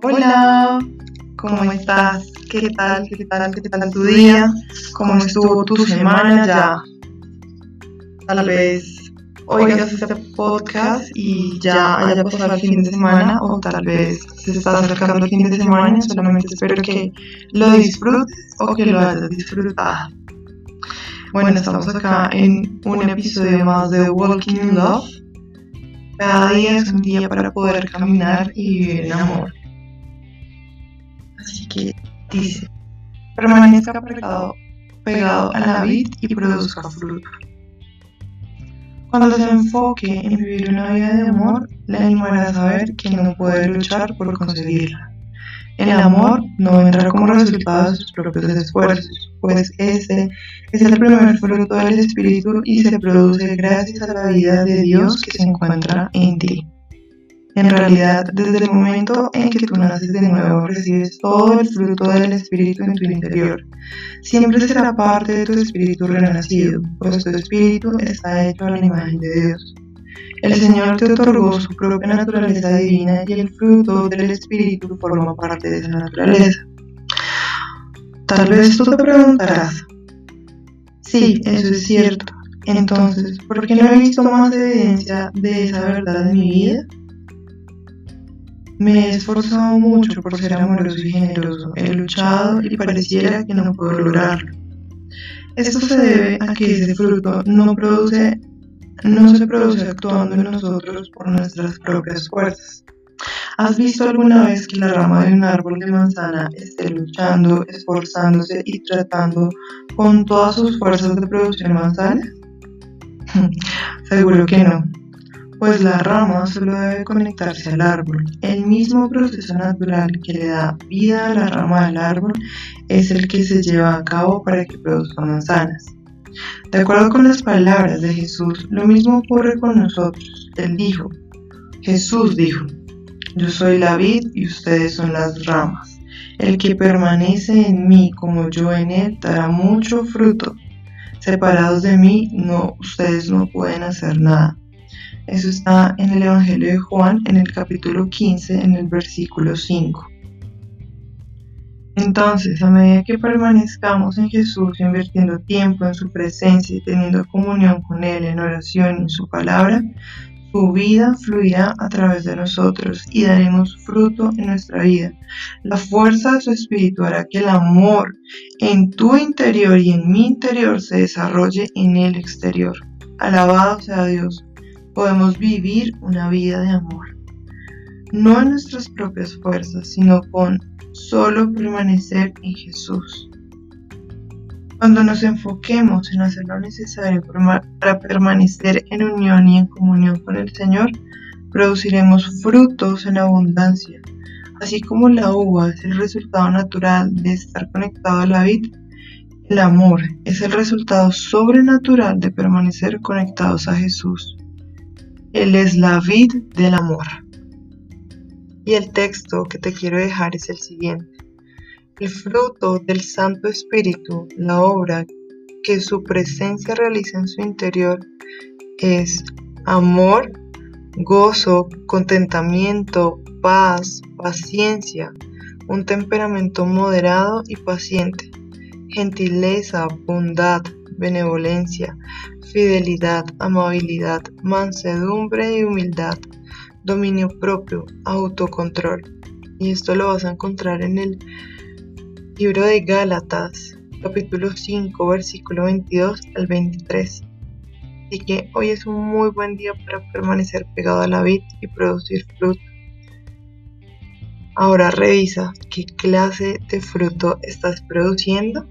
Hola, ¿cómo estás? ¿Qué tal? ¿Qué tal? ¿Qué tal tu día? ¿Cómo estuvo tu semana ya? Tal vez oigas este podcast y ya haya pasado el fin de semana o tal vez se está acercando el fin de semana. Solamente espero que lo disfrutes o que lo hayas disfrutado. Bueno, estamos acá en un episodio más de Walking in Love. Cada día es un día para poder caminar y vivir en amor. Así que dice, permanezca pegado, a la vid y produzca fruto. Cuando se enfoque en vivir una vida de amor, le animará a saber que no puede luchar por conseguirla. El amor no vendrá como resultado de sus propios esfuerzos, pues ese es el primer fruto del Espíritu y se produce gracias a la vida de Dios que se encuentra en ti. En realidad, desde el momento en que tú naces de nuevo, recibes todo el fruto del Espíritu en tu interior. Siempre será parte de tu espíritu renacido, pues tu espíritu está hecho a la imagen de Dios. El Señor te otorgó su propia naturaleza divina y el fruto del Espíritu forma parte de esa naturaleza. Tal vez tú te preguntarás, sí, eso es cierto. Entonces, ¿por qué no he visto más evidencia de esa verdad en mi vida? Me he esforzado mucho por ser amoroso y generoso, he luchado y pareciera que no puedo lograrlo. Esto se debe a que ese fruto no produce no se produce actuando en nosotros por nuestras propias fuerzas. ¿Has visto alguna vez que la rama de un árbol de manzana esté luchando, esforzándose y tratando con todas sus fuerzas de producir manzanas? Seguro que no, pues la rama solo debe conectarse al árbol. El mismo proceso natural que le da vida a la rama del árbol es el que se lleva a cabo para que produzca manzanas. De acuerdo con las palabras de Jesús, lo mismo ocurre con nosotros. Él dijo, Jesús dijo, yo soy la vid y ustedes son las ramas. El que permanece en mí como yo en él dará mucho fruto. Separados de mí, no, ustedes no pueden hacer nada. Eso está en el Evangelio de Juan, en el capítulo 15, en el versículo 5. Entonces, a medida que permanezcamos en Jesús, invirtiendo tiempo en su presencia y teniendo comunión con Él en oración y en su palabra, su vida fluirá a través de nosotros y daremos fruto en nuestra vida. La fuerza de su espíritu hará que el amor en tu interior y en mi interior se desarrolle en el exterior. Alabado sea Dios. Podemos vivir una vida de amor. No en nuestras propias fuerzas, sino con solo permanecer en Jesús. Cuando nos enfoquemos en hacer lo necesario para permanecer en unión y en comunión con el Señor, produciremos frutos en abundancia. Así como la uva es el resultado natural de estar conectado a la vid, el amor es el resultado sobrenatural de permanecer conectados a Jesús. Él es la vid del amor. Y el texto que te quiero dejar es el siguiente. El fruto del Santo Espíritu, la obra que su presencia realiza en su interior, es amor, gozo, contentamiento, paz, paciencia, un temperamento moderado y paciente, gentileza, bondad, benevolencia, fidelidad, amabilidad, mansedumbre y humildad dominio propio, autocontrol. Y esto lo vas a encontrar en el libro de Gálatas, capítulo 5, versículo 22 al 23. Así que hoy es un muy buen día para permanecer pegado a la vid y producir fruto. Ahora revisa qué clase de fruto estás produciendo